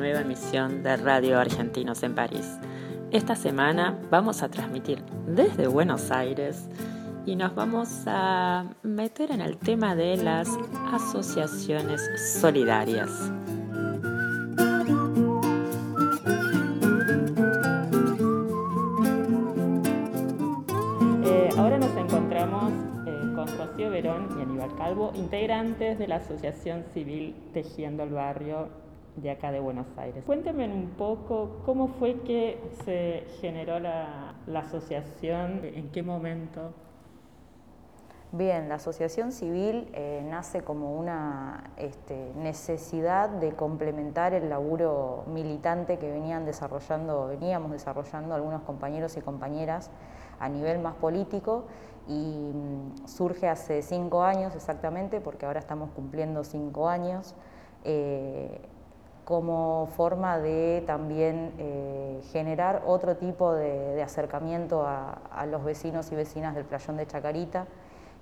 nueva emisión de Radio Argentinos en París. Esta semana vamos a transmitir desde Buenos Aires y nos vamos a meter en el tema de las asociaciones solidarias. Eh, ahora nos encontramos eh, con Rocío Verón y Aníbal Calvo, integrantes de la Asociación Civil Tejiendo el Barrio de acá de Buenos Aires. Cuéntenme un poco cómo fue que se generó la, la asociación, en qué momento. Bien, la asociación civil eh, nace como una este, necesidad de complementar el laburo militante que venían desarrollando, veníamos desarrollando algunos compañeros y compañeras a nivel más político y mm, surge hace cinco años exactamente, porque ahora estamos cumpliendo cinco años, eh, como forma de también eh, generar otro tipo de, acercamiento a, los vecinos y vecinas del playón de Chacarita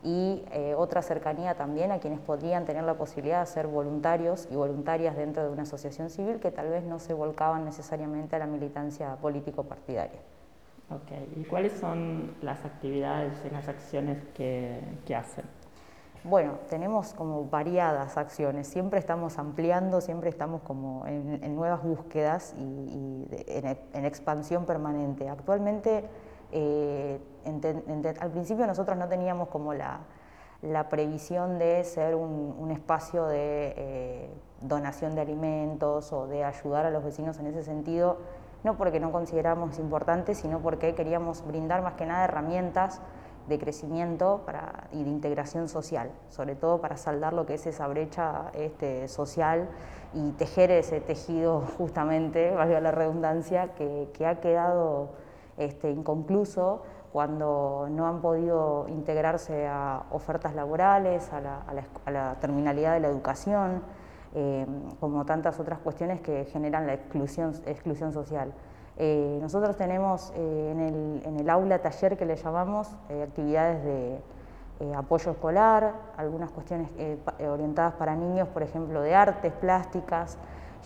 y eh, otra cercanía también a quienes podrían tener la posibilidad de ser voluntarios y voluntarias dentro de una asociación civil que tal vez no se volcaban necesariamente a la militancia político-partidaria. Ok, ¿y cuáles son las actividades y las acciones que hacen? Bueno, tenemos como variadas acciones, siempre estamos ampliando, siempre estamos como en, nuevas búsquedas y, de, en, en, expansión permanente. Actualmente, eh, al principio nosotros no teníamos como la, la previsión de ser un, un espacio de eh, donación de alimentos o de ayudar a los vecinos en ese sentido, no porque no consideramos importante, sino porque queríamos brindar más que nada herramientas de crecimiento y de integración social, sobre todo para saldar lo que es esa brecha este, social y tejer ese tejido justamente, valga la redundancia, que, ha quedado este, inconcluso cuando no han podido integrarse a ofertas laborales, a la, terminalidad de la educación, eh, como tantas otras cuestiones que generan la exclusión social. Eh, nosotros tenemos eh, en, el, aula taller que le llamamos eh, actividades de apoyo escolar, algunas cuestiones orientadas para niños, por ejemplo, de artes, plásticas.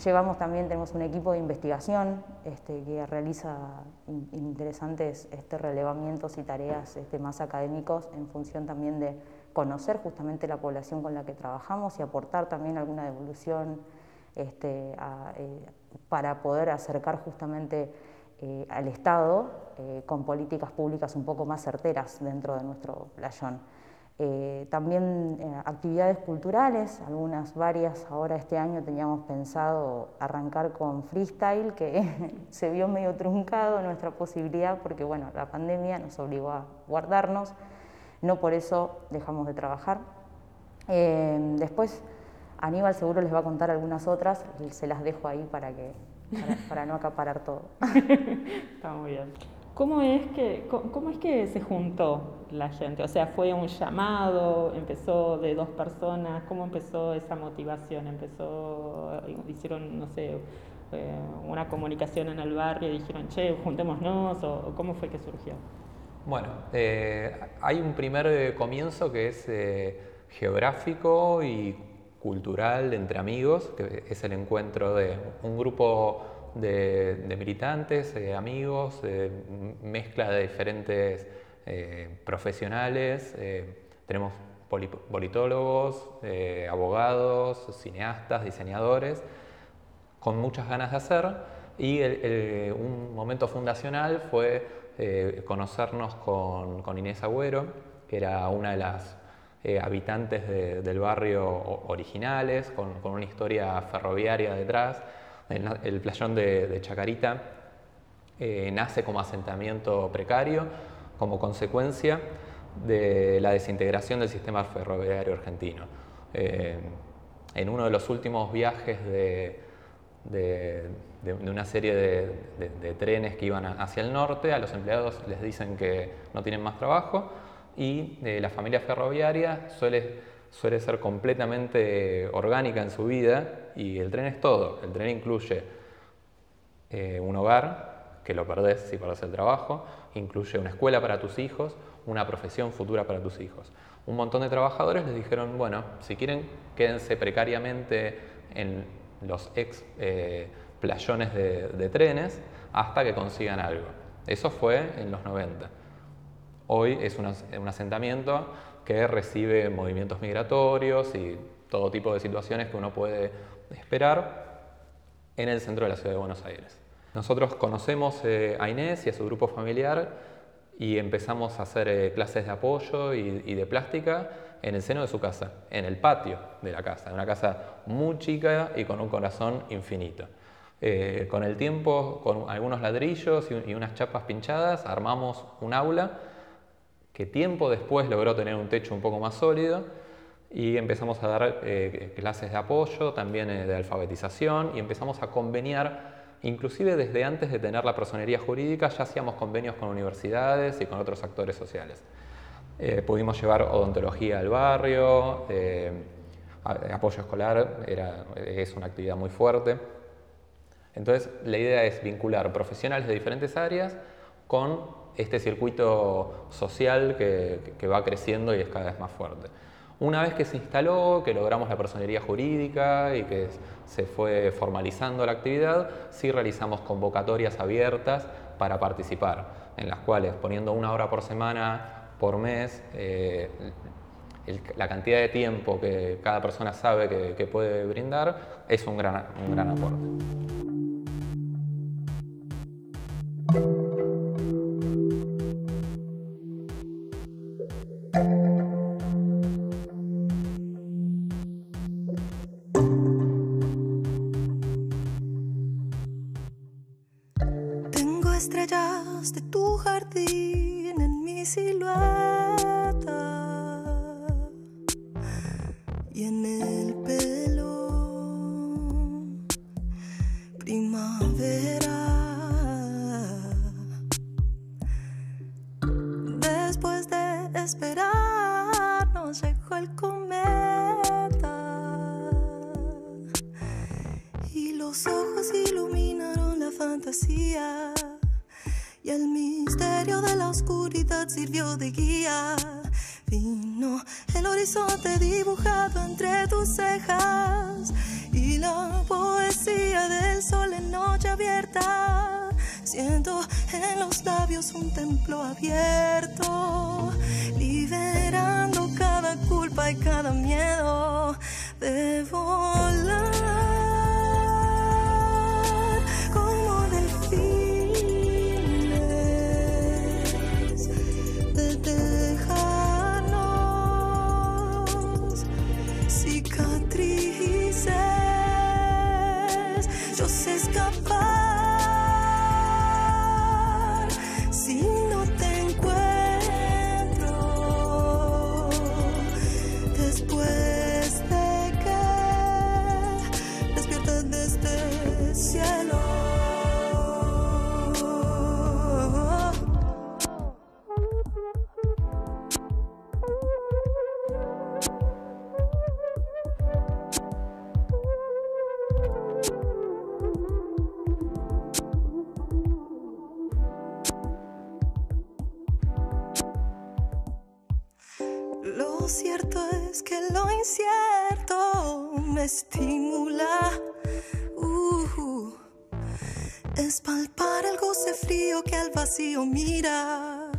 Llevamos también, tenemos un equipo de investigación este, que realiza in, interesantes este, relevamientos y tareas este, más académicos en función también de conocer justamente la población con la que trabajamos y aportar también alguna devolución a, para poder acercar justamente eh, al Estado eh, con políticas públicas un poco más certeras dentro de nuestro playón. Eh, también actividades culturales, algunas varias, ahora este año teníamos pensado arrancar con freestyle, que se vio medio truncado nuestra posibilidad porque bueno, la pandemia nos obligó a guardarnos, no por eso dejamos de trabajar. después Aníbal seguro les va a contar algunas otras, se las dejo ahí para, que, para, para no acaparar todo. Está muy bien. ¿Cómo es, que, ¿Cómo es que se juntó la gente? O sea, ¿fue un llamado? ¿Empezó de dos personas? ¿Cómo empezó esa motivación? ¿Empezó, hicieron, no sé, eh, una comunicación en el barrio y dijeron, che, juntémonos? ¿O cómo fue que surgió? Bueno, eh, hay un primer comienzo que es eh, geográfico y cultural entre amigos, que es el encuentro de un grupo de, militantes, eh, amigos, eh, mezcla de diferentes eh, profesionales. tenemos politólogos, eh, abogados, cineastas, diseñadores, con muchas ganas de hacer. Y un momento fundacional fue eh, conocernos con, Inés Agüero, que era una de las eh, habitantes del barrio originales, con, una historia ferroviaria detrás. El, playón de, Chacarita nace como asentamiento precario, como consecuencia de la desintegración del sistema ferroviario argentino. Eh, en uno de los últimos viajes de, una serie de, trenes que iban hacia el norte, a los empleados les dicen que no tienen más trabajo y eh, la familia ferroviaria suele, ser completamente orgánica en su vida y el tren es todo. El tren incluye eh, un hogar, que lo perdés si perdés el trabajo, incluye una escuela para tus hijos, una profesión futura para tus hijos. Un montón de trabajadores les dijeron, bueno, si quieren, quédense precariamente en los ex eh, playones de, trenes hasta que consigan algo. Eso fue en los 90. Hoy es un asentamiento que recibe movimientos migratorios y todo tipo de situaciones que uno puede esperar en el centro de la ciudad de Buenos Aires. Nosotros conocemos eh, a Inés y a su grupo familiar y empezamos a hacer eh, clases de apoyo y, de plástica en el seno de su casa, en el patio de la casa, una casa muy chica y con un corazón infinito. Eh, con el tiempo, con algunos ladrillos y, unas chapas pinchadas, armamos un aula que tiempo después logró tener un techo un poco más sólido y empezamos a dar eh, clases de apoyo, también de alfabetización y empezamos a conveniar Inclusive desde antes de tener la personería jurídica ya hacíamos convenios con universidades y con otros actores sociales. Eh, pudimos llevar odontología al barrio, eh, apoyo escolar era, es una actividad muy fuerte. Entonces la idea es vincular profesionales de diferentes áreas con este circuito social que va creciendo y es cada vez más fuerte. Una vez que se instaló, que logramos la personería jurídica y que se fue formalizando la actividad, sí realizamos convocatorias abiertas para participar, en las cuales poniendo una hora por semana, por mes, eh, la cantidad de tiempo que cada persona sabe que, puede brindar es un gran, un gran aporte. Tengo estrellas de tu jardín en mi silueta. Es palpar el goce frío que al vacío mira.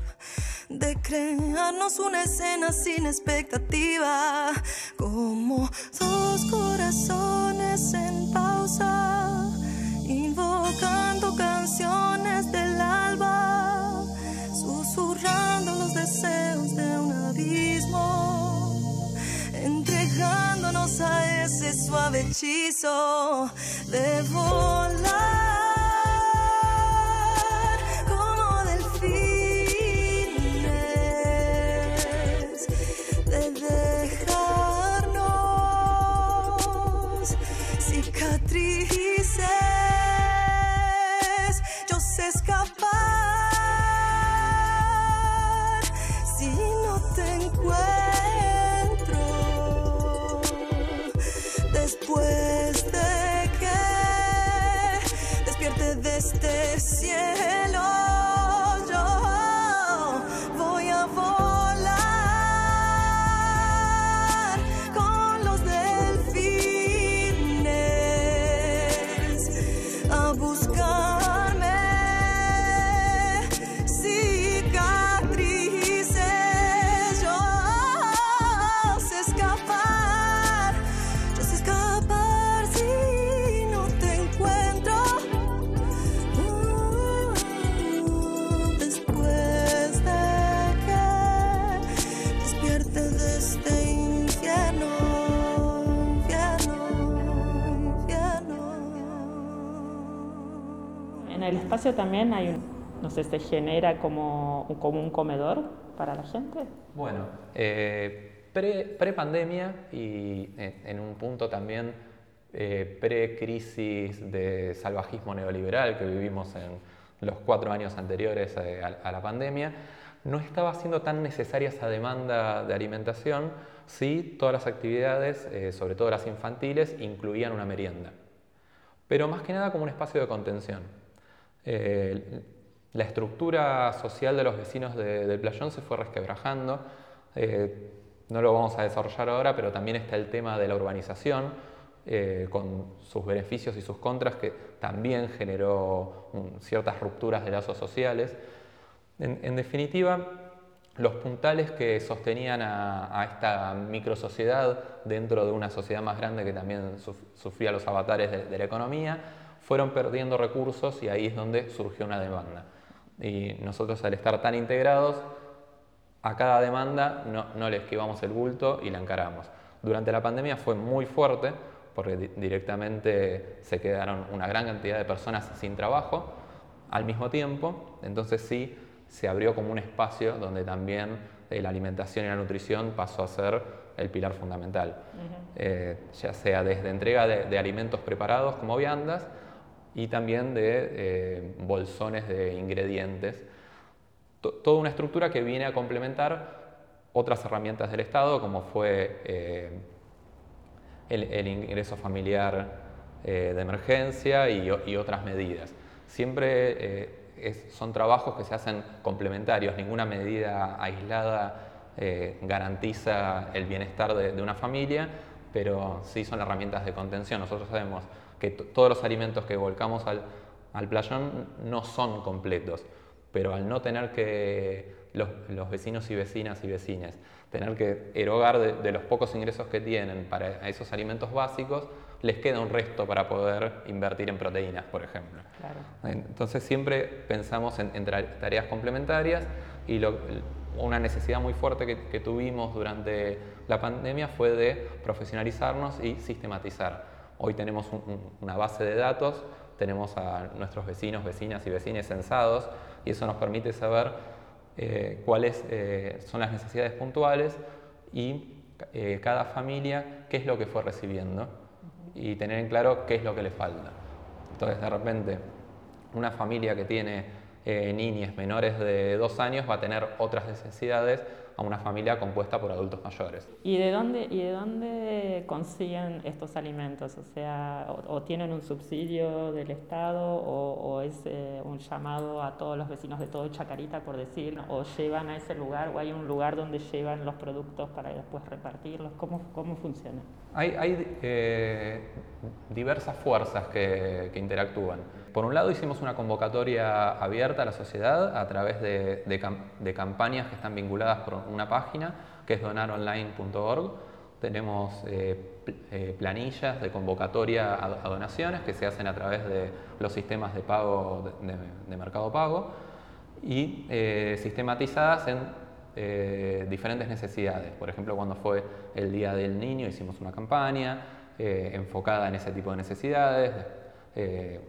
de crearnos una escena sin expectativa, como dos corazones ese suave hechizo de volar. También hay no sé, se genera como, como un comedor para la gente? Bueno, eh, pre-pandemia y en, un punto también eh, pre-crisis de salvajismo neoliberal que vivimos en los cuatro años anteriores eh, a, la pandemia, no estaba siendo tan necesaria esa demanda de alimentación si todas las actividades, sobre todo las infantiles, incluían una merienda. Pero más que nada como un espacio de contención. Eh, la estructura social de los vecinos del playón se fue resquebrajando. Eh, no lo vamos a desarrollar ahora, pero también está el tema de la urbanización, eh, con sus beneficios y sus contras, que también generó ciertas rupturas de lazos sociales. En, definitiva, los puntales que sostenían a, esta microsociedad dentro de una sociedad más grande que también sufría los avatares de la economía, fueron perdiendo recursos y ahí es donde surgió una demanda. Y nosotros al estar tan integrados, a cada demanda no, le esquivamos el bulto y la encaramos. Durante la pandemia fue muy fuerte porque directamente se quedaron una gran cantidad de personas sin trabajo al mismo tiempo, entonces sí se abrió como un espacio donde también eh, la alimentación y la nutrición pasó a ser el pilar fundamental, eh, ya sea desde entrega de, de alimentos preparados como viandas, y también de eh, bolsones de ingredientes. toda una estructura que viene a complementar otras herramientas del Estado, como fue eh, el, ingreso familiar eh, de emergencia y, otras medidas. Siempre son trabajos que se hacen complementarios, ninguna medida aislada garantiza el bienestar de, de una familia, pero sí son herramientas de contención. Nosotros sabemos que todos los alimentos que volcamos al, al, playón no son completos, pero al no tener que los, los vecinos y vecinas y vecines tener que erogar de, los pocos ingresos que tienen para esos alimentos básicos, les queda un resto para poder invertir en proteínas, por ejemplo. Entonces siempre pensamos en, tareas complementarias y una necesidad muy fuerte que, que tuvimos durante la pandemia fue de profesionalizarnos y sistematizar. Hoy tenemos una base de datos, tenemos a nuestros vecinos, vecinas y vecines censados y eso nos permite saber eh, cuáles eh, son las necesidades puntuales y eh, cada familia qué es lo que fue recibiendo y tener en claro qué es lo que le falta. Entonces, de repente, una familia que tiene niñas menores de dos años va a tener otras necesidades a una familia compuesta por adultos mayores. ¿Y de dónde, y de dónde consiguen estos alimentos? O sea, o, tienen un subsidio del Estado o, es eh, un llamado a todos los vecinos de todo Chacarita, por decir, o llevan a ese lugar o hay un lugar donde llevan los productos para después repartirlos. ¿Cómo, cómo funciona? Hay, hay eh, diversas fuerzas que, interactúan. Por un lado hicimos una convocatoria abierta a la sociedad a través de, campañas que están vinculadas por una página que es donaronline.org. Tenemos eh, eh, planillas de convocatoria a, donaciones que se hacen a través de los sistemas de pago de, Mercado Pago y eh, sistematizadas en diferentes necesidades. Por ejemplo, cuando fue el Día del Niño hicimos una campaña enfocada en ese tipo de necesidades.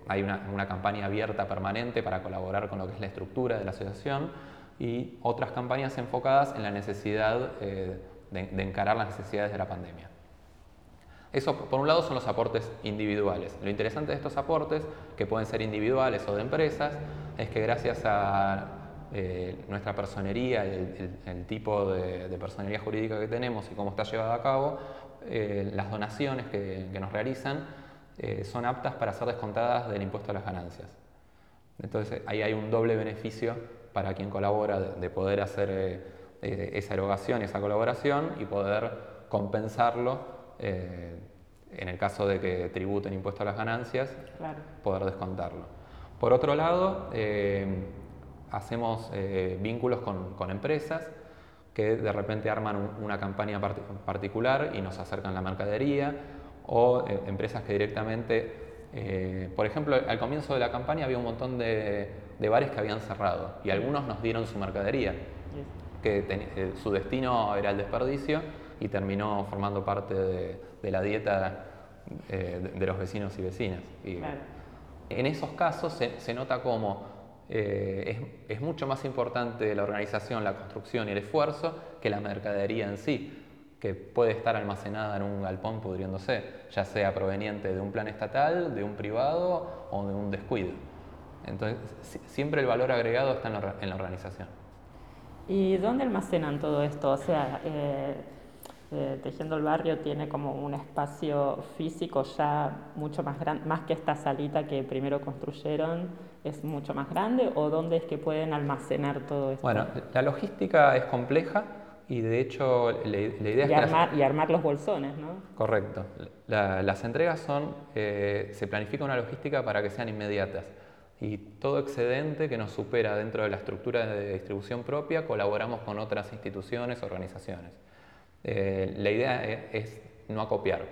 Hay una, campaña abierta permanente para colaborar con lo que es la estructura de la asociación y otras campañas enfocadas en la necesidad eh, de, encarar las necesidades de la pandemia. Eso, por un lado, son los aportes individuales. Lo interesante de estos aportes, que pueden ser individuales o de empresas, es que gracias a eh, nuestra personería, el, el, tipo de, personería jurídica que tenemos y cómo está llevada a cabo, eh, las donaciones que nos realizan son aptas para ser descontadas del impuesto a las ganancias. Entonces ahí hay un doble beneficio para quien colabora de, poder hacer eh, eh, esa erogación esa colaboración y poder compensarlo eh, en el caso de que tributen impuesto a las ganancias, poder descontarlo. Por otro lado, hacemos vínculos con, empresas que de repente arman una campaña particular y nos acercan la mercadería, o empresas que directamente, por ejemplo, al comienzo de la campaña había un montón de de bares que habían cerrado y algunos nos dieron su mercadería, que eh, su destino era el desperdicio y terminó formando parte de, la dieta eh, de, los vecinos y vecinas. Y En esos casos se, nota como eh, es, mucho más importante la organización, la construcción y el esfuerzo que la mercadería en sí que puede estar almacenada en un galpón pudriéndose, ya sea proveniente de un plan estatal, de un privado o de un descuido. Entonces, siempre el valor agregado está en la, organización. ¿Y dónde almacenan todo esto? O sea, eh, eh, Tejiendo el Barrio tiene como un espacio físico ya mucho más grande, más que esta salita que primero construyeron, es mucho más grande, o dónde es que pueden almacenar todo esto? Bueno, la logística es compleja y de hecho la, idea y es... Armar, y armar los bolsones, ¿no? Correcto. las entregas son, eh, se planifica una logística para que sean inmediatas y todo excedente que nos supera dentro de la estructura de distribución propia, colaboramos con otras instituciones, organizaciones. Eh, la idea e, es, no acopiar.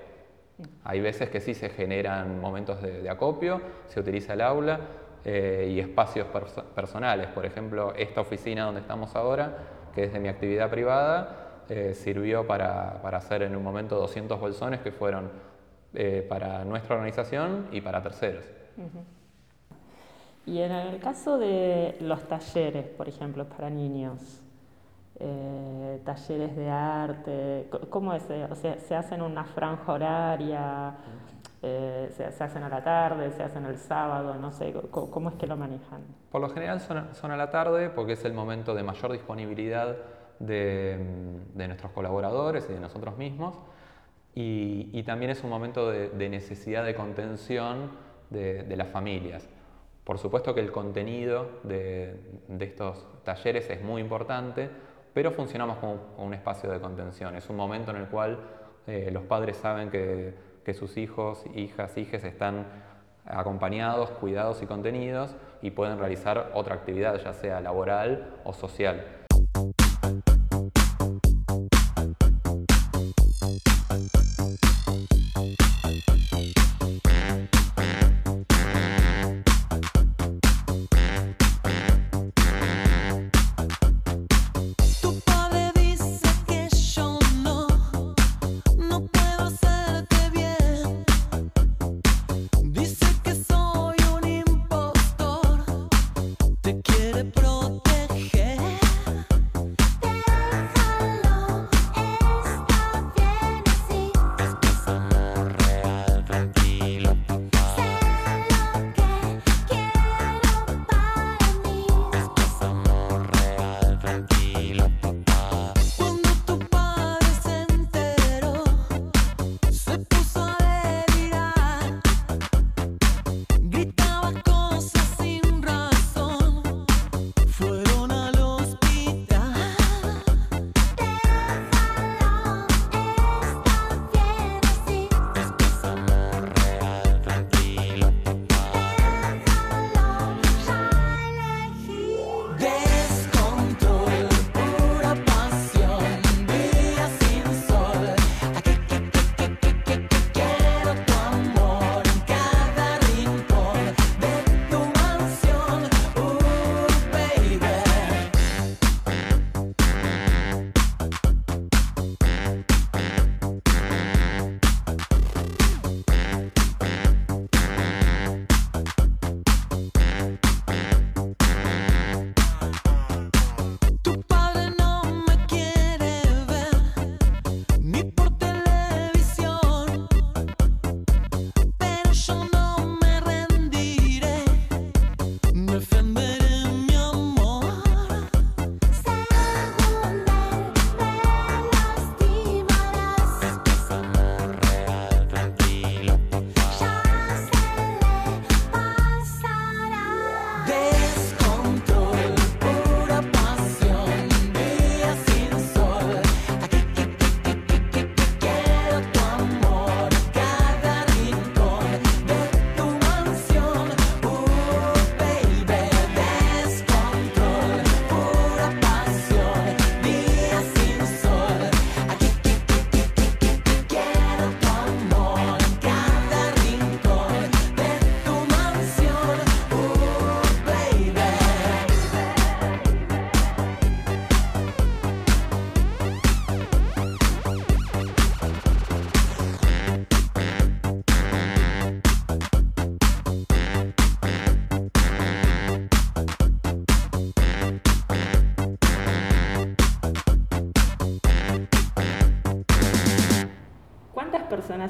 Hay veces que sí se generan momentos de, acopio, se utiliza el aula eh, y espacios personales. Por ejemplo, esta oficina donde estamos ahora, que es de mi actividad privada, eh, sirvió para, para, hacer en un momento 200 bolsones que fueron para nuestra organización y para terceros. Y en el caso de los talleres, por ejemplo, para niños, eh, talleres de arte, ¿cómo es? O sea, ¿se hacen una franja horaria? Eh, se, hacen a la tarde? ¿Se hacen el sábado? No sé, ¿cómo, es que lo manejan? Por lo general son, a la tarde porque es el momento de mayor disponibilidad de, nuestros colaboradores y de nosotros mismos. Y, también es un momento de, necesidad de contención de las familias. Por supuesto que el contenido de, estos talleres es muy importante, pero funcionamos como un espacio de contención. Es un momento en el cual eh, los padres saben que, que sus hijos, hijas, hijes están acompañados, cuidados y contenidos y pueden realizar otra actividad, ya sea laboral o social.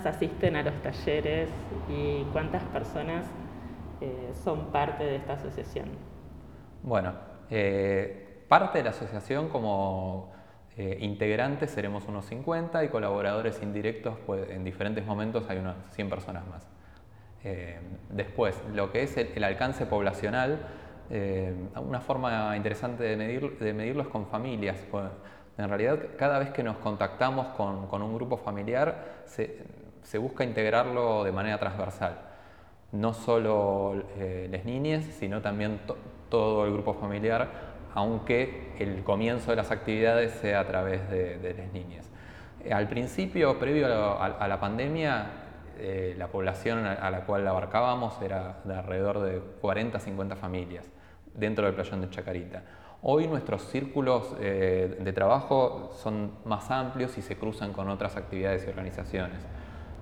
Asisten a los talleres y cuántas personas eh, son parte de esta asociación? Bueno, eh, parte de la asociación como eh, integrantes seremos unos 50 y colaboradores indirectos pues, en diferentes momentos hay unas 100 personas más. después, lo que es el, alcance poblacional, una forma interesante de, medir, medirlo es con familias. Pues, en realidad, cada vez que nos contactamos con, un grupo familiar, se, busca integrarlo de manera transversal. No solo eh, las niñas, sino también todo el grupo familiar, aunque el comienzo de las actividades sea a través de, las niñas. Eh, al principio, previo a, la pandemia, eh, la población a la cual abarcábamos era de alrededor de 40-50 familias dentro del playón de Chacarita. Hoy nuestros círculos eh, de trabajo son más amplios y se cruzan con otras actividades y organizaciones.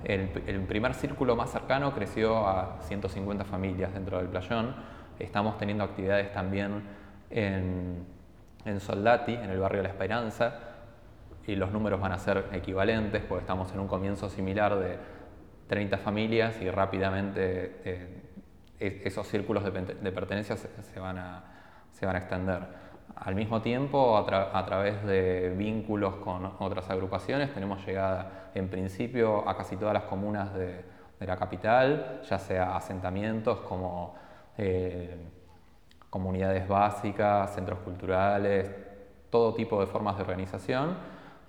El, primer círculo más cercano creció a 150 familias dentro del playón. Estamos teniendo actividades también en, Soldati, en el barrio La Esperanza, y los números van a ser equivalentes porque estamos en un comienzo similar de 30 familias y rápidamente eh, esos círculos de, pertenencia se, van a, se van a extender. Al mismo tiempo, a, través de vínculos con otras agrupaciones, tenemos llegada en principio a casi todas las comunas de, la capital, ya sea asentamientos como eh, comunidades básicas, centros culturales, todo tipo de formas de organización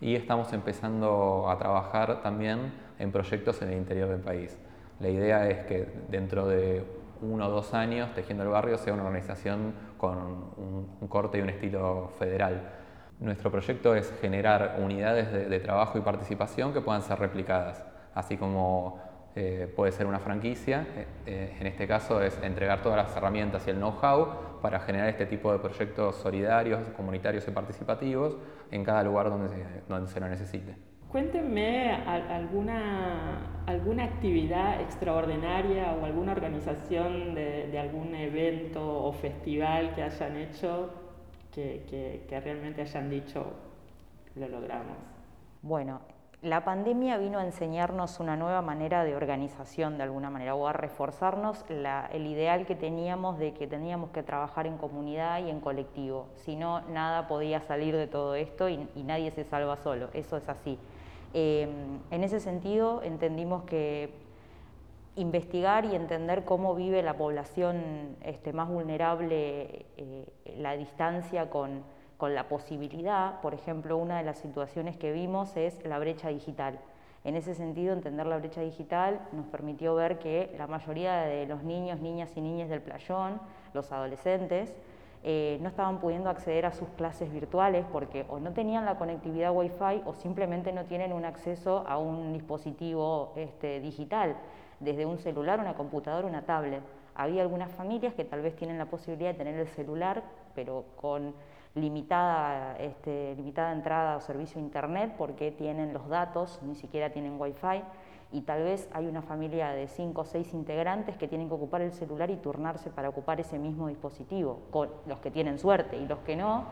y estamos empezando a trabajar también en proyectos en el interior del país. La idea es que dentro de uno o dos años Tejiendo el Barrio sea una organización con un, corte y un estilo federal. Nuestro proyecto es generar unidades de, trabajo y participación que puedan ser replicadas, así como eh, puede ser una franquicia, eh, eh, en este caso es entregar todas las herramientas y el know-how para generar este tipo de proyectos solidarios, comunitarios y participativos en cada lugar donde donde se lo necesite. Cuéntenme alguna, alguna actividad extraordinaria o alguna organización de, algún evento o festival que hayan hecho que, que realmente hayan dicho lo logramos. Bueno, la pandemia vino a enseñarnos una nueva manera de organización de alguna manera o a reforzarnos el ideal que teníamos de que teníamos que trabajar en comunidad y en colectivo. Si no, nada podía salir de todo esto y, nadie se salva solo. Eso es así. Eh, en ese sentido, entendimos que investigar y entender cómo vive la población este, más vulnerable eh, la distancia con con la posibilidad, por ejemplo, una de las situaciones que vimos es la brecha digital. En ese sentido, entender la brecha digital nos permitió ver que la mayoría de los niños, niñas y niñas del playón, los adolescentes, eh, no estaban pudiendo acceder a sus clases virtuales porque o no tenían la conectividad Wi-Fi o simplemente no tienen un acceso a un dispositivo este, digital, desde un celular, una computadora, una tablet. Había algunas familias que tal vez tienen la posibilidad de tener el celular, pero con limitada, este, limitada entrada o servicio a internet porque tienen los datos, ni siquiera tienen wifi y tal vez hay una familia de cinco o seis integrantes que tienen que ocupar el celular y turnarse para ocupar ese mismo dispositivo, con los que tienen suerte y los que no,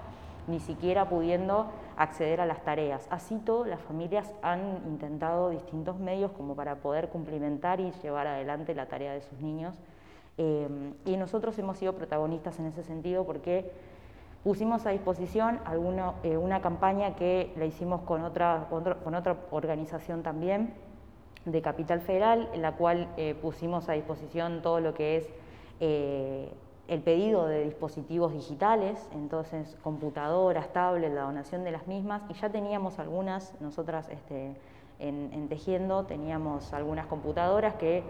ni siquiera pudiendo acceder a las tareas. Así todo, las familias han intentado distintos medios como para poder cumplimentar y llevar adelante la tarea de sus niños. Eh, y nosotros hemos sido protagonistas en ese sentido porque Pusimos a disposición eh, una campaña que la hicimos con otra, con otra organización también de Capital Federal, en la cual eh, pusimos a disposición todo lo que es eh, el pedido de dispositivos digitales, entonces computadoras, tablets, la donación de las mismas, y ya teníamos algunas, nosotras este, en Tejiendo teníamos algunas computadoras que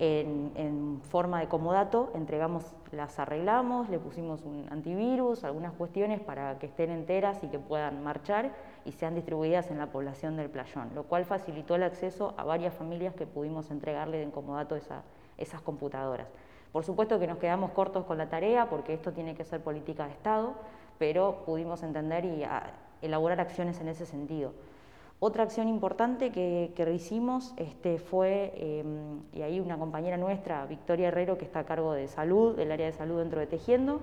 en, forma de comodato, entregamos, las arreglamos, le pusimos un antivirus, algunas cuestiones para que estén enteras y que puedan marchar y sean distribuidas en la población del playón, lo cual facilitó el acceso a varias familias que pudimos entregarle en comodato esas computadoras. Por supuesto que nos quedamos cortos con la tarea porque esto tiene que ser política de Estado, pero pudimos entender y elaborar acciones en ese sentido. Otra acción importante que, que hicimos este, fue, em, y ahí una compañera nuestra, Victoria Herrero, que está a cargo de salud, del área de salud dentro de Tejiendo,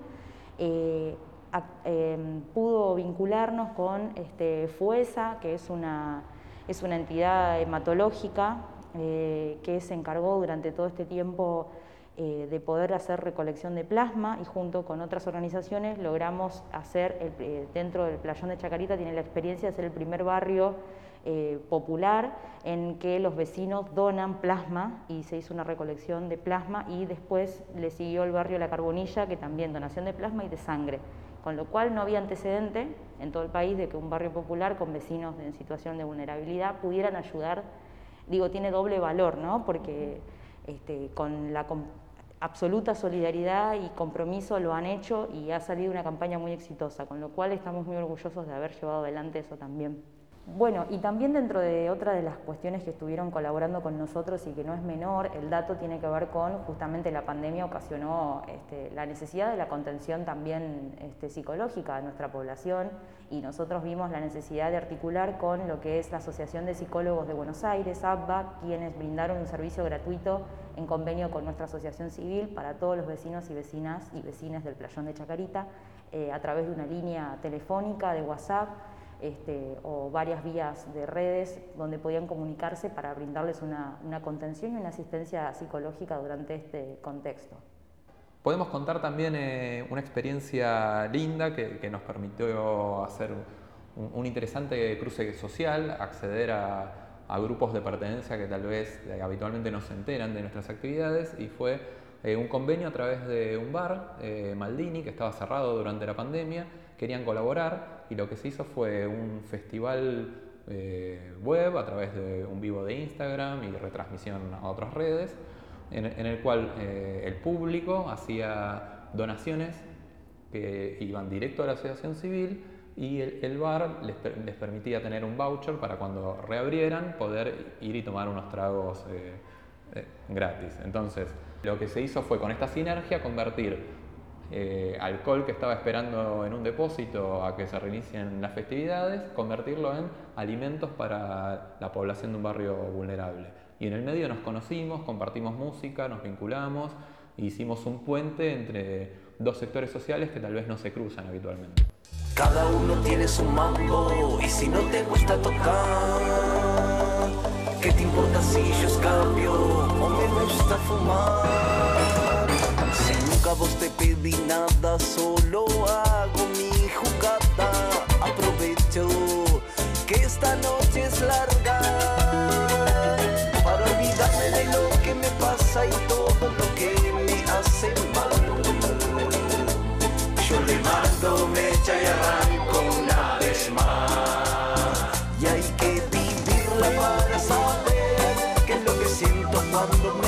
eh, em, pudo vincularnos con este, FUESA, que es una, es una entidad hematológica eh, que se encargó durante todo este tiempo eh, de poder hacer recolección de plasma y junto con otras organizaciones logramos hacer, eh, dentro del playón de Chacarita tiene la experiencia de ser el primer barrio popular en que los vecinos donan plasma y se hizo una recolección de plasma y después le siguió el barrio La Carbonilla que también donación de plasma y de sangre, con lo cual no había antecedente en todo el país de que un barrio popular con vecinos en situación de vulnerabilidad pudieran ayudar, digo, tiene doble valor, ¿no? Porque este, con la absoluta solidaridad y compromiso lo han hecho y ha salido una campaña muy exitosa, con lo cual estamos muy orgullosos de haber llevado adelante eso también. Bueno, y también dentro de otra de las cuestiones que estuvieron colaborando con nosotros y que no es menor, el dato tiene que ver con justamente la pandemia ocasionó este, la necesidad de la contención también este, psicológica de nuestra población y nosotros vimos la necesidad de articular con lo que es la Asociación de Psicólogos de Buenos Aires, ABBA, quienes brindaron un servicio gratuito en convenio con nuestra asociación civil para todos los vecinos y vecinas y vecinas del playón de Chacarita eh, a través de una línea telefónica de WhatsApp este, o varias vías de redes donde podían comunicarse para brindarles una, contención y una asistencia psicológica durante este contexto. Podemos contar también eh, una experiencia linda que, nos permitió hacer un, interesante cruce social, acceder a, grupos de pertenencia que tal vez eh, habitualmente no se enteran de nuestras actividades y fue eh, un convenio a través de un bar, Maldini, que estaba cerrado durante la pandemia, querían colaborar y lo que se hizo fue un festival eh, web a través de un vivo de Instagram y retransmisión a otras redes, en, el cual eh, el público hacía donaciones que iban directo a la asociación civil y el, bar les, les, permitía tener un voucher para cuando reabrieran poder ir y tomar unos tragos eh, gratis. Entonces, lo que se hizo fue con esta sinergia convertir eh, alcohol que estaba esperando en un depósito a que se reinicien las festividades, convertirlo en alimentos para la población de un barrio vulnerable. Y en el medio nos conocimos, compartimos música, nos vinculamos, e hicimos un puente entre dos sectores sociales que tal vez no se cruzan habitualmente. Cada uno tiene su mambo y si no te gusta tocar, ¿qué te importa si yo escapio o me gusta fumar? Vos te pedí nada, solo hago mi jugada. Aprovecho que esta noche es larga para olvidarme de lo que me pasa y todo lo que me hace mal. Yo le mando mecha y arranco una vez más. Y hay que vivirla para saber qué es lo que siento cuando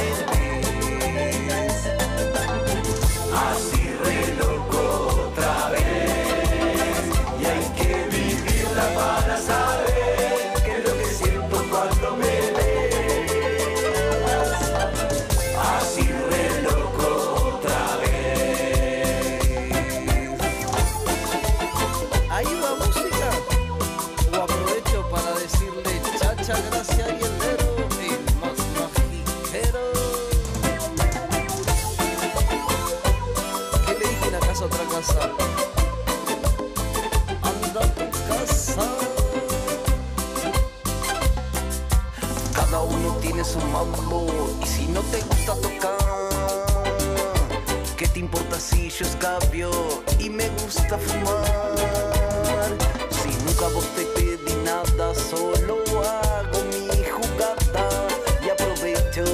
cigarrillos cambio y me gusta fumar. Si nunca vos te pedí nada, solo hago mi jugada y aprovecho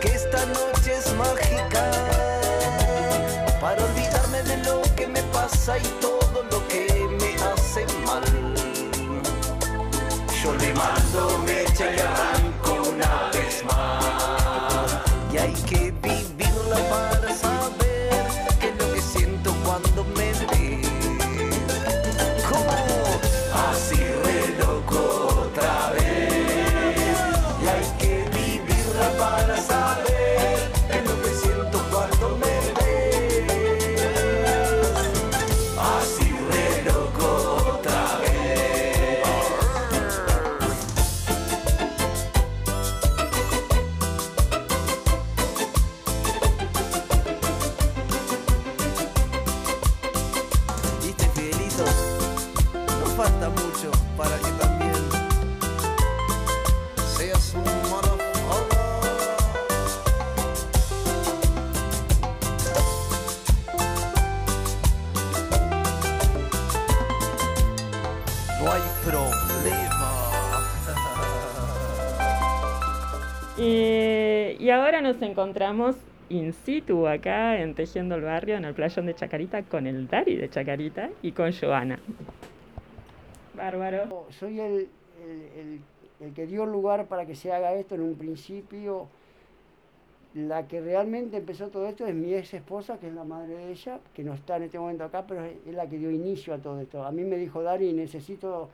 que esta noche es mágica para olvidarme de lo que me pasa y todo lo que me hace mal. Yo le mando mecha y nos encontramos in situ acá en Tejiendo el Barrio, en el playón de Chacarita, con el Dari de Chacarita y con Joana. Bárbaro. Soy el, el, el, que dio lugar para que se haga esto en un principio. La que realmente empezó todo esto es mi ex esposa, que es la madre de ella, que no está en este momento acá, pero es la que dio inicio a todo esto. A mí me dijo, Dari, necesito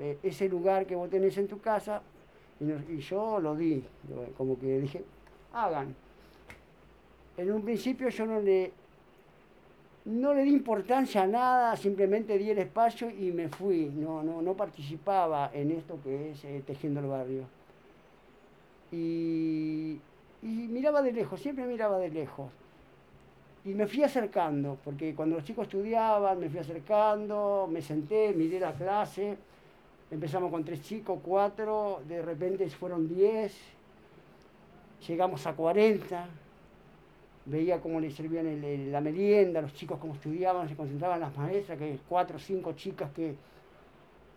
eh, ese lugar que vos tenés en tu casa, y yo lo di, como que dije, hagan. En un principio yo no le, no le di importancia a nada, simplemente di el espacio y me fui. No, no, no participaba en esto que es eh, Tejiendo el Barrio. Y, y miraba de lejos, siempre miraba de lejos. Y me fui acercando, porque cuando los chicos estudiaban, me fui acercando, me senté, miré la clase. Empezamos con tres chicos, cuatro, de repente fueron diez, llegamos a cuarenta veía cómo le servían el, la merienda, los chicos cómo estudiaban, se concentraban las maestras, que cuatro o cinco chicas que,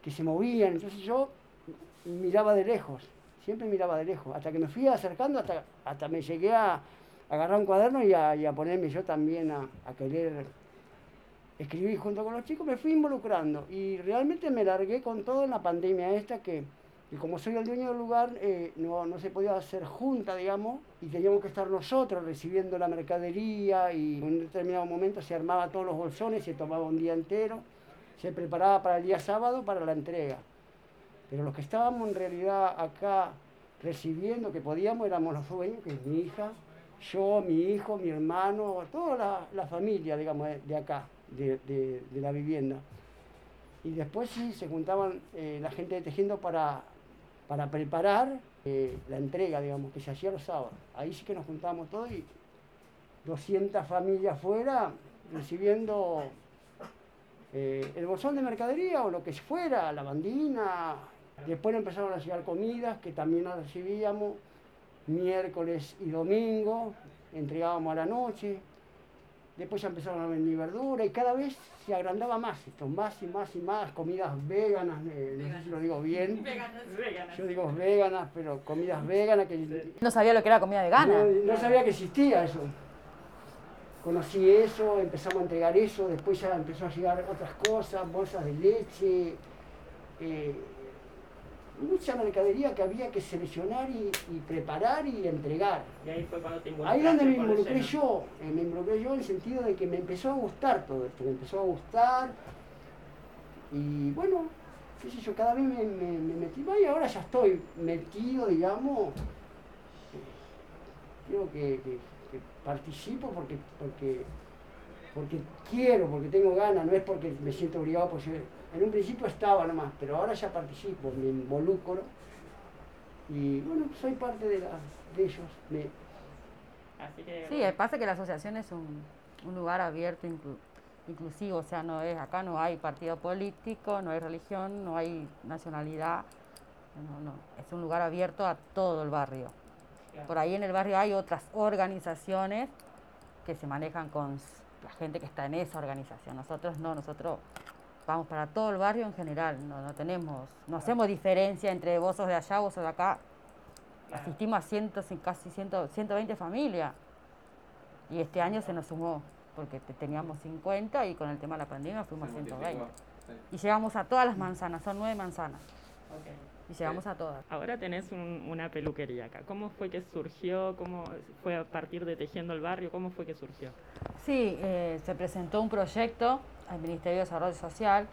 que se movían. Entonces yo miraba de lejos, siempre miraba de lejos, hasta que me fui acercando, hasta, hasta me llegué a, agarrar un cuaderno y a, y a ponerme yo también a, a, querer escribir junto con los chicos, me fui involucrando y realmente me largué con todo en la pandemia esta que y como soy el dueño del lugar, eh, no, no, se podía hacer junta, digamos, y teníamos que estar nosotros recibiendo la mercadería y en un determinado momento se armaba todos los bolsones, se tomaba un día entero, se preparaba para el día sábado para la entrega. Pero los que estábamos en realidad acá recibiendo, que podíamos, éramos los dueños, que es mi hija, yo, mi hijo, mi hermano, toda la, la familia, digamos, de, acá, de, de, la vivienda. Y después sí, se juntaban eh, la gente de tejiendo para para preparar eh, la entrega, digamos, que se hacía los sábados. Ahí sí que nos juntamos todos y 200 familias fuera recibiendo eh, el bolsón de mercadería o lo que fuera, la bandina. Después empezaron a llegar comidas que también las recibíamos miércoles y domingo, entregábamos a la noche. Después ya empezaron a vender verdura y cada vez se agrandaba más esto, más y más y más, comidas veganas, eh, no sé si lo digo bien. Veganas. Yo digo veganas, pero comidas veganas que... No sabía lo que era comida vegana. No, no sabía que existía eso. Conocí eso, empezamos a entregar eso, después ya empezó a llegar otras cosas, bolsas de leche, eh, mucha mercadería que había que seleccionar y, y, preparar y entregar. Y ahí fue cuando te Ahí donde me involucré yo, eh, me involucré yo en el sentido de que me empezó a gustar todo esto, me empezó a gustar. Y bueno, qué sé yo, cada vez me, me, me metí más y ahora ya estoy metido, digamos, creo que, que, que participo porque, porque, porque quiero, porque tengo ganas, no es porque me siento obligado por ser en un principio estaba nomás, pero ahora ya participo, me involucro y bueno, soy parte de, la, de ellos. Me... Así que, sí, pasa que la asociación es un, un lugar abierto, inclu, inclusivo, o sea, no es acá no hay partido político, no hay religión, no hay nacionalidad, no, no, es un lugar abierto a todo el barrio. Por ahí en el barrio hay otras organizaciones que se manejan con la gente que está en esa organización. Nosotros no, nosotros vamos para todo el barrio en general, no, no tenemos, no hacemos diferencia entre vos sos de allá, vos sos de acá. Asistimos a cientos, casi 100, 120 familias. Y este año se nos sumó, porque teníamos 50 y con el tema de la pandemia fuimos a 120. Y llegamos a todas las manzanas, son nueve manzanas. Okay. Y llegamos a todas. Ahora tenés un, una peluquería acá. ¿Cómo fue que surgió? ¿Cómo fue a partir de Tejiendo el Barrio? ¿Cómo fue que surgió? Sí, eh, se presentó un proyecto al Ministerio de Desarrollo Social,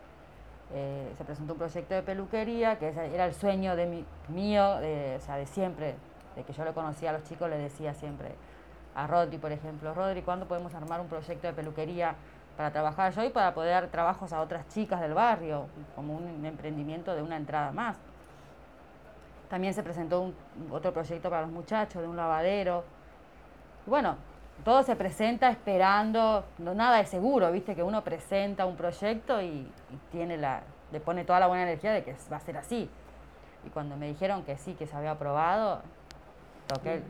eh, se presentó un proyecto de peluquería, que era el sueño de mi, mío, de, o sea, de siempre, de que yo lo conocía a los chicos, le decía siempre a Rodri, por ejemplo, Rodri, ¿cuándo podemos armar un proyecto de peluquería para trabajar yo y para poder dar trabajos a otras chicas del barrio, como un emprendimiento de una entrada más? También se presentó un, otro proyecto para los muchachos, de un lavadero. Bueno, todo se presenta esperando, no nada es seguro, viste que uno presenta un proyecto y, y, tiene la, le pone toda la buena energía de que va a ser así. Y cuando me dijeron que sí, que se había aprobado, toqué,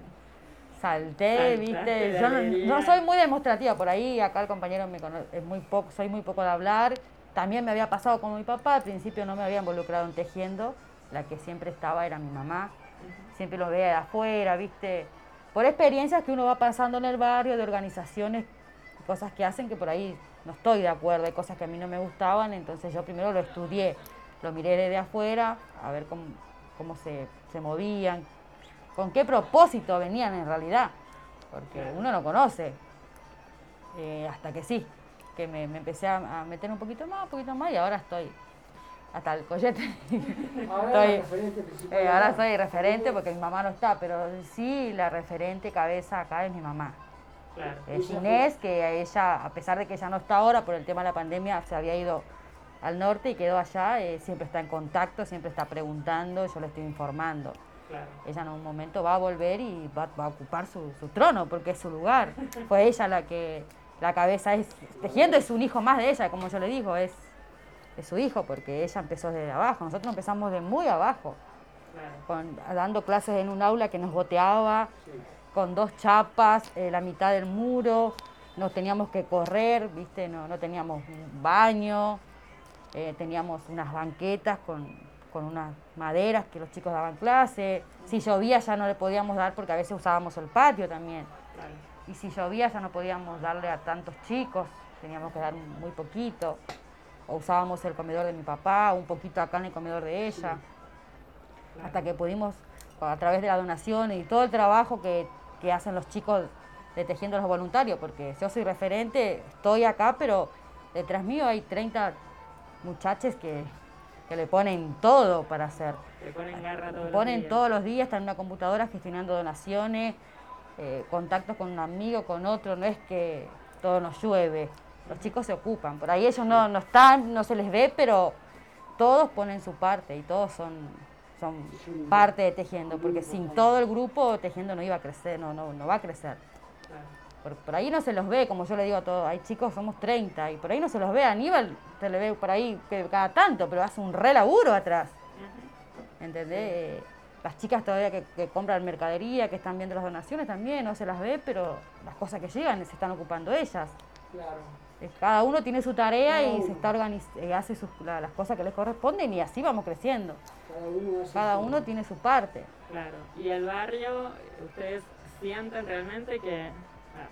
salté, viste. Yo no, no, soy muy demostrativa por ahí, acá el compañero me conoce, es muy poco, soy muy poco de hablar. También me había pasado con mi papá, al principio no me había involucrado en tejiendo, la que siempre estaba era mi mamá. Siempre lo ve de afuera, ¿viste? Por experiencias que uno va pasando en el barrio, de organizaciones, cosas que hacen que por ahí no estoy de acuerdo, hay cosas que a mí no me gustaban, entonces yo primero lo estudié, lo miré desde afuera, a ver cómo, cómo se, se movían, con qué propósito venían en realidad, porque uno no conoce, eh, hasta que sí, que me, me empecé a, a meter un poquito más, un poquito más y ahora estoy hasta el collete. Ahora Estoy- la referente principal. eh, ahora soy referente porque mi mamá no está, pero sí la referente cabeza acá es mi mamá. Claro. Es Inés, que ella, a pesar de que ella no está ahora por el tema de la pandemia, se había ido al norte y quedó allá, eh, siempre está en contacto, siempre está preguntando, yo le estoy informando. Claro. Ella en un momento va a volver y va, va a ocupar su, su trono porque es su lugar. Fue ella la que, la cabeza es, tejiendo es un hijo más de ella, como yo le digo, es, su hijo porque ella empezó desde abajo, nosotros empezamos de muy abajo con- dando clases en un aula que nos goteaba, con dos chapas, eh, la mitad del muro, nos teníamos que correr, ¿viste? No, no teníamos un baño, eh, teníamos unas banquetas con, con unas maderas que los chicos daban clase. Si llovía ya no le podíamos dar porque a veces usábamos el patio también. Y si llovía ya no podíamos darle a tantos chicos, teníamos que dar muy poquito. Usábamos el comedor de mi papá, un poquito acá en el comedor de ella. Hasta que pudimos, a través de la donación y todo el trabajo que, que hacen los chicos de Tejiendo los Voluntarios, porque yo soy referente, estoy acá, pero detrás mío hay 30 muchachos que, que le ponen todo para hacer. Te ponen garra todos los Ponen días. todos los días, están en una computadora gestionando donaciones, eh, contactos con un amigo, con otro, no es que todo nos llueve. Los chicos se ocupan, por ahí ellos no, no están, no se les ve, pero todos ponen su parte y todos son, son parte de Tejiendo, porque sin todo el grupo Tejiendo no iba a crecer, no, no, no va a crecer. Por, por ahí no se los ve, como yo le digo a todos, hay chicos, somos 30, y por ahí no se los ve. Aníbal se le ve por ahí cada tanto, pero hace un re laburo atrás. ¿Entendés? Eh, Las chicas todavía que, que compran mercadería, que están viendo las donaciones también, no se las ve, pero las cosas que llegan se están ocupando ellas. Claro. Cada uno tiene su tarea y se está organiz- eh, hace sus- la- las cosas que les corresponden y así vamos creciendo. Cada uno hace Cada su- uno tiene su parte. Claro. Y el barrio, ustedes sienten realmente que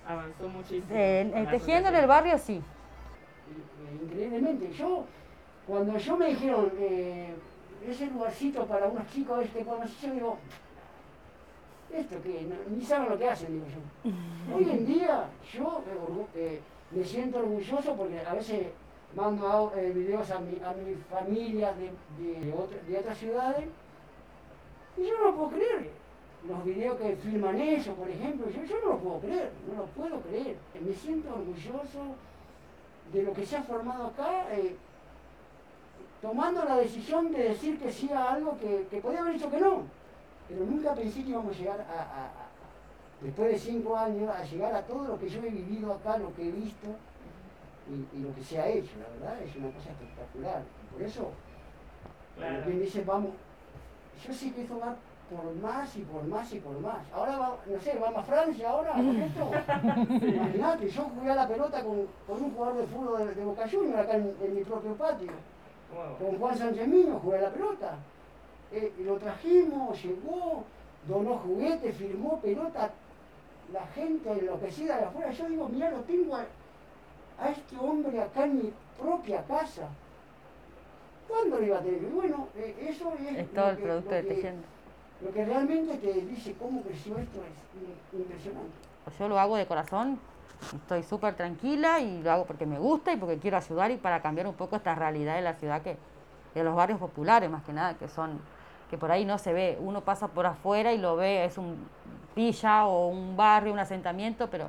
avanzó muchísimo. Eh, eh, tejiendo en el barrio sí. Eh, increíblemente. Yo, cuando yo me dijeron eh, ese lugarcito para unos chicos este yo digo, ¿esto qué? No- ni saben lo que hacen, digo yo. Hoy en día, yo eh, me siento orgulloso porque a veces mando eh, videos a mi, a mi familia de, de, otra- de otras ciudades y yo no lo puedo creer. Los videos que filman ellos, por ejemplo, yo, yo no lo puedo creer, no lo puedo creer. Me siento orgulloso de lo que se ha formado acá, eh, tomando la decisión de decir que sí a algo que, que podía haber dicho que no. Pero nunca pensé que íbamos a llegar a- después de cinco años, a llegar a todo lo que yo he vivido acá, lo que he visto y, y lo que se ha hecho. La verdad es una cosa espectacular. Por eso, Claro. quien dice, vamos, yo sé que esto va por más y por más y por más. Ahora va, no sé, vamos a Francia ahora con esto. Imagínate, yo jugué a la pelota con, con un jugador de fútbol de, de Boca Juniors acá en, en mi propio patio. Wow. Con Juan Sánchez Miño jugué a la pelota. Eh, lo trajimos, llegó, donó juguetes, firmó pelota. La gente enloquecida de afuera. Yo digo, mira, lo tengo a, a este hombre acá en mi propia casa. ¿Cuándo lo iba a tener? Bueno, eh, eso es, Es todo el que- producto de Tejiendo. Lo que realmente te dice cómo creció esto es im- impresionante. Yo lo hago de corazón, estoy súper tranquila y lo hago porque me gusta y porque quiero ayudar y para cambiar un poco esta realidad de la ciudad que de los barrios populares más que nada, que son que por ahí no se ve, uno pasa por afuera y lo ve, es un villa o un barrio, un asentamiento, pero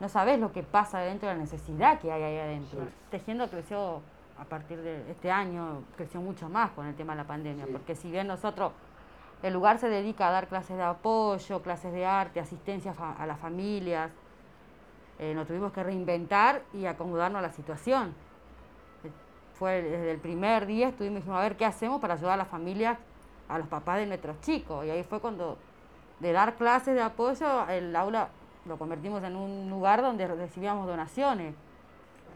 no sabes lo que pasa dentro de la necesidad que hay ahí adentro. Tejiendo creció a partir de este año, creció mucho más con el tema de la pandemia, Sí. porque si bien nosotros el lugar se dedica a dar clases de apoyo, clases de arte, asistencia a las familias. Eh, nos tuvimos que reinventar y acomodarnos a la situación. Eh, Fue desde el primer día, estuvimos dijimos, a ver qué hacemos para ayudar a las familias, a los papás de nuestros chicos. Y ahí fue cuando, de dar clases de apoyo, el aula lo convertimos en un lugar donde recibíamos donaciones.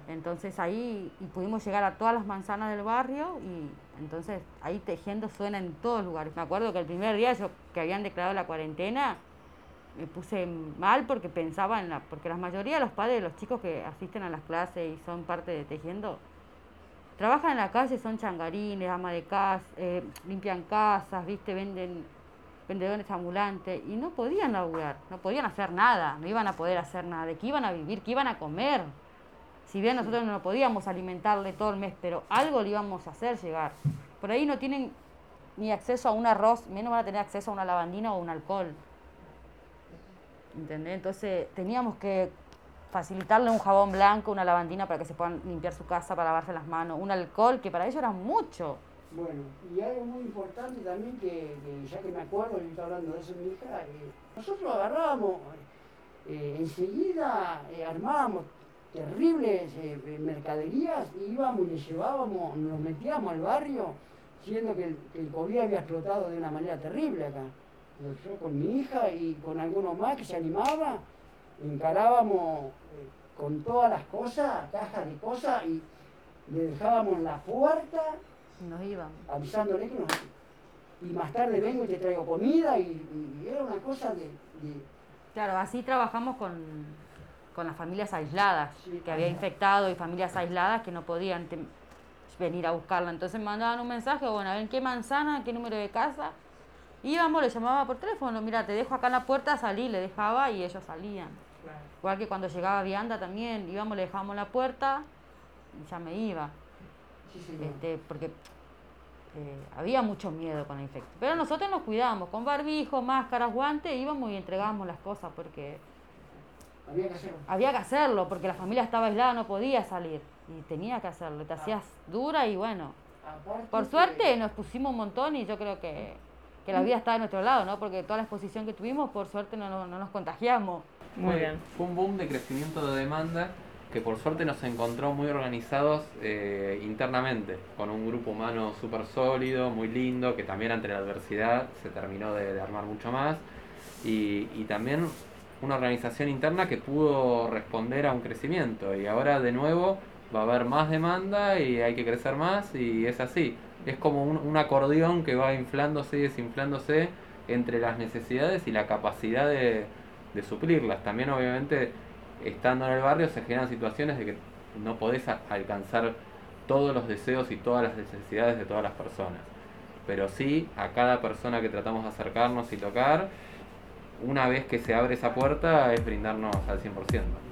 Entonces ahí y pudimos llegar a todas las manzanas del barrio y entonces ahí tejiendo suena en todos lugares. Me acuerdo que el primer día yo, que habían declarado la cuarentena, me puse mal porque pensaba en la, porque la mayoría de los padres de los chicos que asisten a las clases y son parte de tejiendo, trabajan en la calle, son changarines, ama de casa, eh, limpian casas, viste, venden vendedores ambulantes y no podían laburar, no podían hacer nada, no iban a poder hacer nada, de qué iban a vivir, qué iban a comer. Si bien nosotros no podíamos alimentarle todo el mes, pero algo le íbamos a hacer llegar. Por ahí no tienen ni acceso a un arroz, menos van a tener acceso a una lavandina o un alcohol. ¿Entendés? Entonces teníamos que facilitarle un jabón blanco, una lavandina para que se puedan limpiar su casa, para lavarse las manos, un alcohol, que para ellos era mucho. Bueno, y algo muy importante también que, ya que me acuerdo, y está hablando de eso mi hija, eh, nosotros agarrábamos, eh, enseguida eh, armábamos terribles mercaderías y íbamos y le llevábamos, nos metíamos al barrio, siendo que el, que el COVID había explotado de una manera terrible acá. Yo con mi hija y con algunos más que se animaba, encarábamos con todas las cosas, cajas de cosas, y le dejábamos en la puerta nos íbamos. Avisándole que nos... Y más tarde vengo y te traigo comida y, era una cosa de, Claro, así trabajamos con, con las familias aisladas, que había infectado y familias aisladas que no podían venir a buscarla. Entonces me mandaban un mensaje, bueno, a ver qué manzana, qué número de casa. Íbamos, le llamaba por teléfono, mira, te dejo acá en la puerta, salí, le dejaba y ellos salían. Igual que cuando llegaba vianda también, íbamos, le dejábamos la puerta y ya me iba este, porque eh, había mucho miedo con la infección. Pero nosotros nos cuidábamos, con barbijo, máscaras, guantes, íbamos y entregábamos las cosas porque había que hacerlo. Había que hacerlo, porque la familia estaba aislada, no podía salir. Y tenía que hacerlo, te hacías dura y bueno. por suerte nos pusimos un montón y yo creo que, que la vida está de nuestro lado, ¿no? Porque toda la exposición que tuvimos, por suerte no, no, nos contagiamos. Muy bien. Fue un boom de crecimiento de demanda que por suerte nos encontró muy organizados eh, internamente, con un grupo humano súper sólido, muy lindo, que también ante la adversidad se terminó de, armar mucho más, y, también una organización interna que pudo responder a un crecimiento, y ahora de nuevo va a haber más demanda y hay que crecer más, y es así. Es como un, acordeón que va inflándose y desinflándose entre las necesidades y la capacidad de, de suplirlas. También obviamente estando en el barrio se generan situaciones de que no podés alcanzar todos los deseos y todas las necesidades de todas las personas. Pero sí, a cada persona que tratamos de acercarnos y tocar, una vez que se abre esa puerta, es brindarnos al 100%.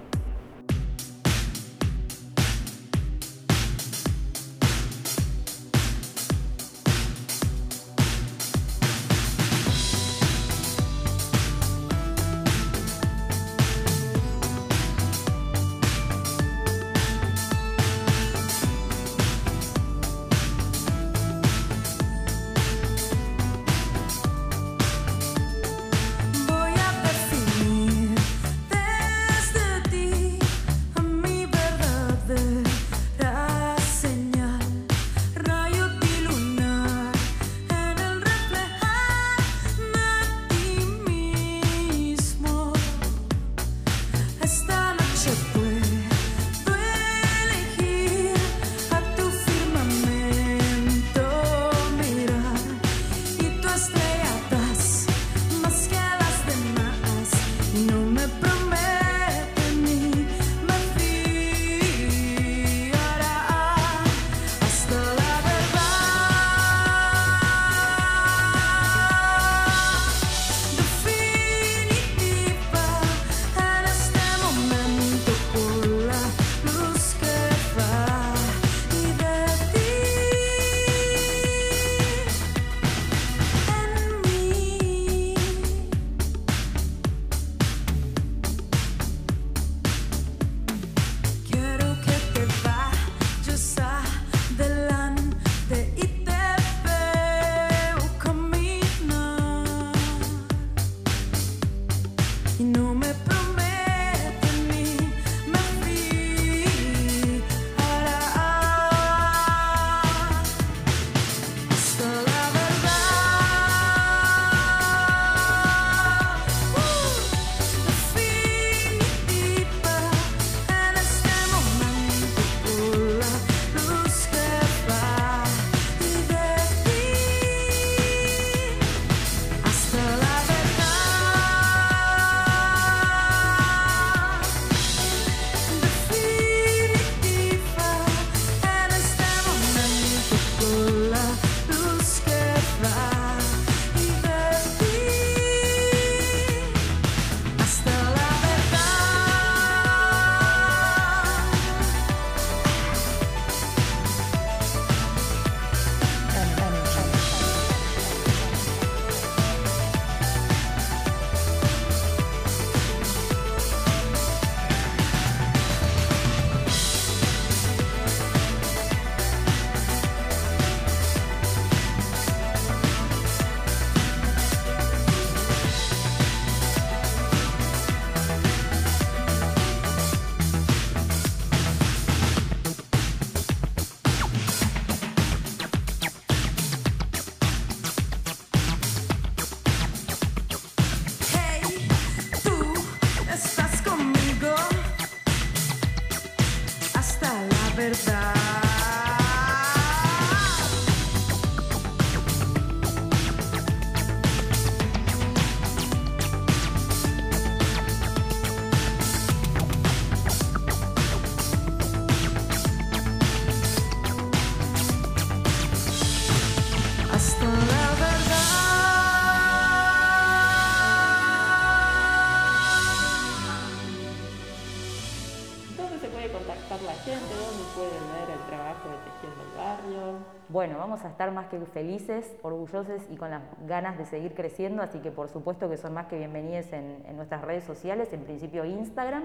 A estar más que felices, orgullosos y con las ganas de seguir creciendo, así que por supuesto que son más que bienvenidos en, nuestras redes sociales, en principio Instagram,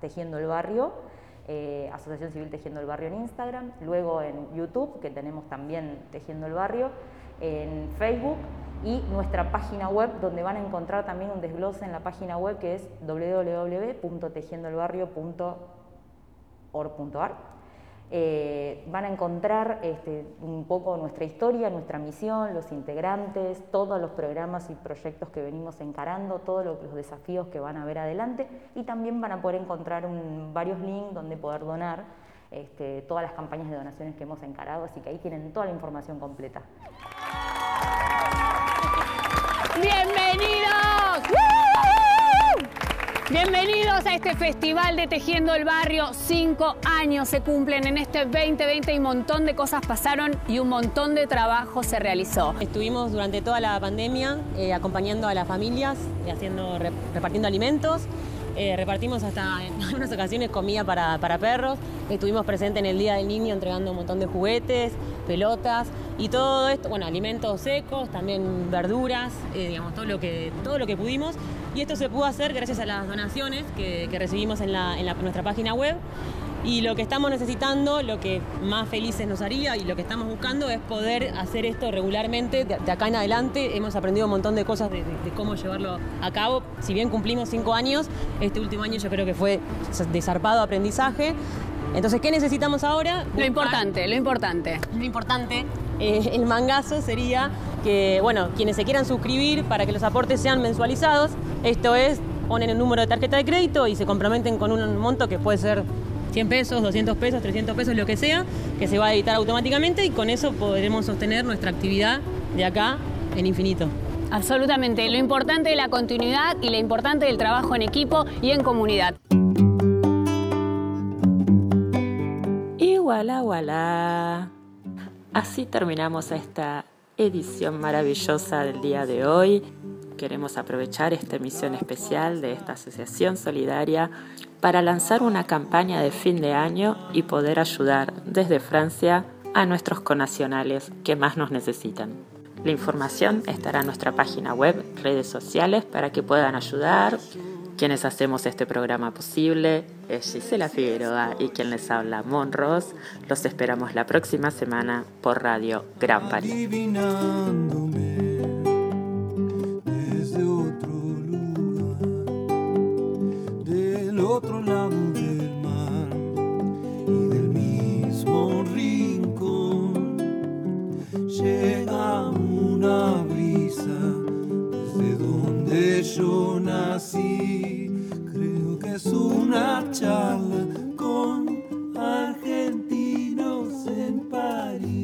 Tejiendo el Barrio, eh, Asociación Civil Tejiendo el Barrio en Instagram, luego en YouTube, que tenemos también Tejiendo el Barrio, en Facebook y nuestra página web donde van a encontrar también un desglose en la página web que es www.tejiendoelbarrio.org.ar. Eh, van a encontrar este, un poco nuestra historia, nuestra misión, los integrantes, todos los programas y proyectos que venimos encarando, todos los desafíos que van a ver adelante y también van a poder encontrar varios links donde poder donar este, todas las campañas de donaciones que hemos encarado, así que ahí tienen toda la información completa. ¡Bienvenidos! Bienvenidos a este festival de Tejiendo el Barrio. Cinco años se cumplen en este 2020 y un montón de cosas pasaron y un montón de trabajo se realizó. Estuvimos durante toda la pandemia eh, acompañando a las familias, eh, haciendo, repartiendo alimentos. Eh, repartimos hasta en algunas ocasiones comida para, perros. Estuvimos presentes en el Día del Niño entregando un montón de juguetes, pelotas y todo esto, bueno, alimentos secos, también verduras, digamos, todo lo, que, todo lo que pudimos. Y esto se pudo hacer gracias a las donaciones que, recibimos en, nuestra página web. Y lo que estamos necesitando, lo que más felices nos haría y lo que estamos buscando es poder hacer esto regularmente de, acá en adelante. Hemos aprendido un montón de cosas de, cómo llevarlo a cabo. Si bien cumplimos cinco años, este último año yo creo que fue de zarpado aprendizaje. Entonces, ¿qué necesitamos ahora? Lo importante, lo importante. Lo importante, eh, el mangazo sería que, bueno, quienes se quieran suscribir para que los aportes sean mensualizados, esto es, ponen el número de tarjeta de crédito y se comprometen con un monto que puede ser 100 pesos, 200 pesos, 300 pesos, lo que sea, que se va a editar automáticamente y con eso podremos sostener nuestra actividad de acá en infinito. Absolutamente, lo importante es la continuidad y lo importante del trabajo en equipo y en comunidad. Wala wala. Así terminamos esta edición maravillosa del día de hoy. Queremos aprovechar esta emisión especial de esta asociación solidaria para lanzar una campaña de fin de año y poder ayudar desde Francia a nuestros connacionales que más nos necesitan. La información estará en nuestra página web, redes sociales para que puedan ayudar, quienes hacemos este programa posible es Gisela Figueroa y quien les habla, Monros. Los esperamos la próxima semana por Radio Gran París. Llega una desde donde yo nací. Creo que es una charla con argentinos en París.